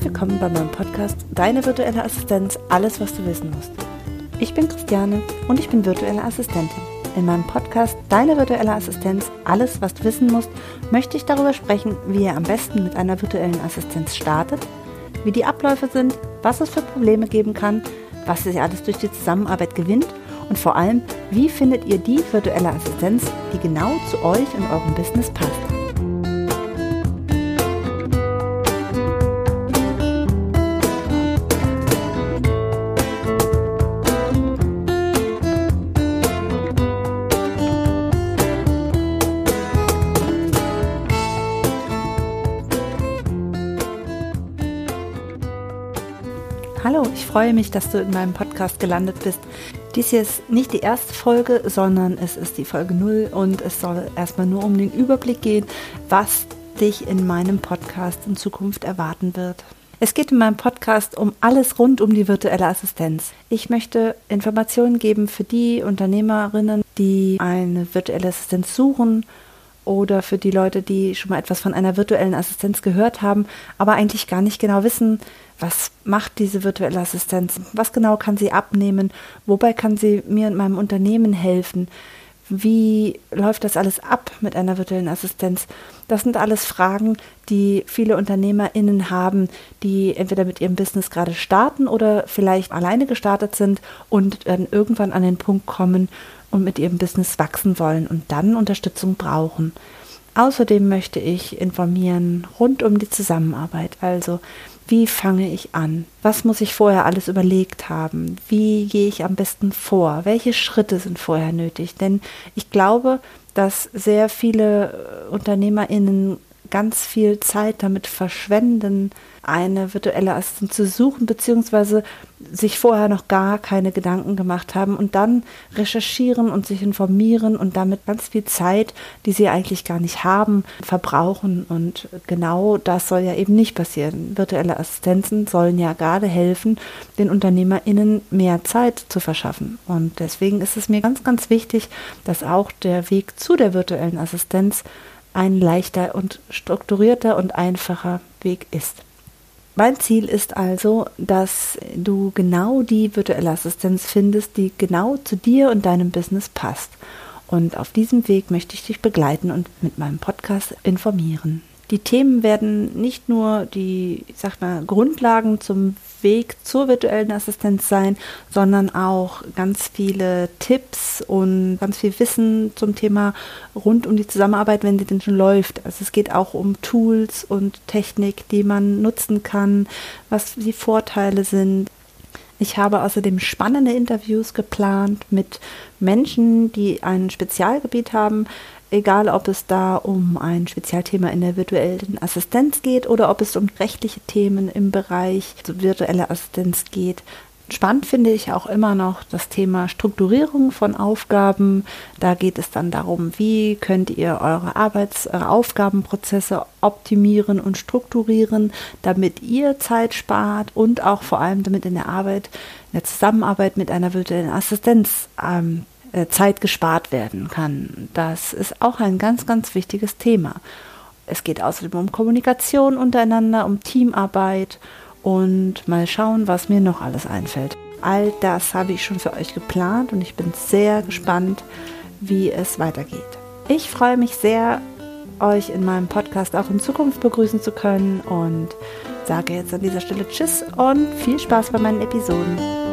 willkommen bei meinem Podcast Deine virtuelle Assistenz, alles was du wissen musst. Ich bin Christiane und ich bin virtuelle Assistentin. In meinem Podcast Deine virtuelle Assistenz, alles was du wissen musst, möchte ich darüber sprechen, wie ihr am besten mit einer virtuellen Assistenz startet, wie die Abläufe sind, was es für Probleme geben kann, was ihr alles durch die Zusammenarbeit gewinnt und vor allem, wie findet ihr die virtuelle Assistenz, die genau zu euch und eurem Business passt. Hallo, ich freue mich, dass du in meinem Podcast gelandet bist. Dies hier ist nicht die erste Folge, sondern es ist die Folge 0 und es soll erstmal nur um den Überblick gehen, was dich in meinem Podcast in Zukunft erwarten wird. Es geht in meinem Podcast um alles rund um die virtuelle Assistenz. Ich möchte Informationen geben für die Unternehmerinnen, die eine virtuelle Assistenz suchen oder für die Leute, die schon mal etwas von einer virtuellen Assistenz gehört haben, aber eigentlich gar nicht genau wissen, was macht diese virtuelle Assistenz, was genau kann sie abnehmen, wobei kann sie mir in meinem Unternehmen helfen, wie läuft das alles ab mit einer virtuellen Assistenz? Das sind alles Fragen, die viele UnternehmerInnen haben, die entweder mit ihrem Business gerade starten oder vielleicht alleine gestartet sind und dann irgendwann an den Punkt kommen, und mit ihrem Business wachsen wollen und dann Unterstützung brauchen. Außerdem möchte ich informieren rund um die Zusammenarbeit. Also, wie fange ich an? Was muss ich vorher alles überlegt haben? Wie gehe ich am besten vor? Welche Schritte sind vorher nötig? Denn ich glaube, dass sehr viele UnternehmerInnen ganz viel Zeit damit verschwenden, eine virtuelle Assistenz zu suchen, beziehungsweise sich vorher noch gar keine Gedanken gemacht haben und dann recherchieren und sich informieren und damit ganz viel Zeit, die sie eigentlich gar nicht haben, verbrauchen. Und genau das soll ja eben nicht passieren. Virtuelle Assistenzen sollen ja gerade helfen, den UnternehmerInnen mehr Zeit zu verschaffen. Und deswegen ist es mir ganz, ganz wichtig, dass auch der Weg zu der virtuellen Assistenz ein leichter und strukturierter und einfacher Weg ist. Mein Ziel ist also, dass du genau die virtuelle Assistenz findest, die genau zu dir und deinem Business passt. Und auf diesem Weg möchte ich dich begleiten und mit meinem Podcast informieren. Die Themen werden nicht nur die, ich sag mal, Grundlagen zum Weg zur virtuellen Assistenz sein, sondern auch ganz viele Tipps und ganz viel Wissen zum Thema rund um die Zusammenarbeit, wenn sie denn schon läuft. Also es geht auch um Tools und Technik, die man nutzen kann, was die Vorteile sind. Ich habe außerdem spannende Interviews geplant mit Menschen, die ein Spezialgebiet haben, egal ob es da um ein Spezialthema in der virtuellen Assistenz geht oder ob es um rechtliche Themen im Bereich virtuelle Assistenz geht. Spannend finde ich auch immer noch das Thema Strukturierung von Aufgaben. Da geht es dann darum, wie könnt ihr eure Arbeits-, eure Aufgabenprozesse optimieren und strukturieren, damit ihr Zeit spart und auch vor allem damit in der Arbeit, in der Zusammenarbeit mit einer virtuellen Assistenz ähm, äh, Zeit gespart werden kann. Das ist auch ein ganz, ganz wichtiges Thema. Es geht außerdem um Kommunikation untereinander, um Teamarbeit und mal schauen, was mir noch alles einfällt. All das habe ich schon für euch geplant und ich bin sehr gespannt, wie es weitergeht. Ich freue mich sehr, euch in meinem Podcast auch in Zukunft begrüßen zu können und sage jetzt an dieser Stelle Tschüss und viel Spaß bei meinen Episoden.